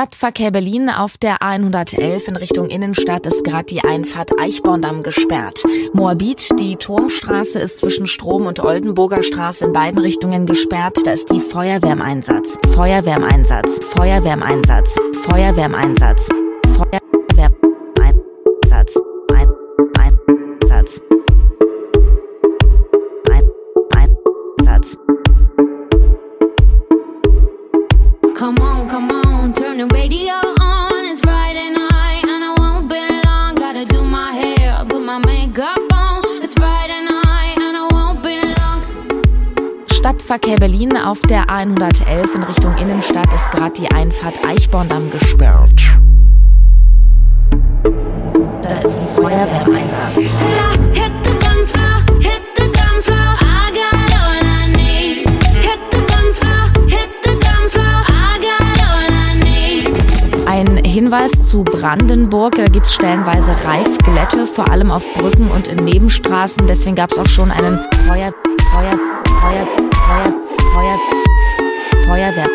Stadtverkehr Berlin auf der A111 in Richtung Innenstadt ist gerade die Einfahrt Eichborndamm gesperrt. Moabit, die Turmstraße ist zwischen Strom und Oldenburger Straße in beiden Richtungen gesperrt. Da ist die Feuerwehr im Einsatz. Feuerwehr im Einsatz. Feuerwehr im Einsatz. Feuerwehr im Einsatz. Feuerwehr Einsatz. Ein Einsatz. Ein Einsatz. Come on, come on, turn the radio on. It's Friday night and I won't be long. Gotta do my hair, put my makeup on. It's Friday night and I won't be long. Stadtverkehr Berlin auf der A111 in Richtung Innenstadt ist gerade die Einfahrt Eichborndamm gesperrt. Da ist die Feuerwehr im Einsatz. Hinweis zu Brandenburg, da gibt es stellenweise Reifglätte, vor allem auf Brücken und in Nebenstraßen. Deswegen gab es auch schon einen Feuer, Feuer, Feuer, Feuer, Feuer, Feuerwehr.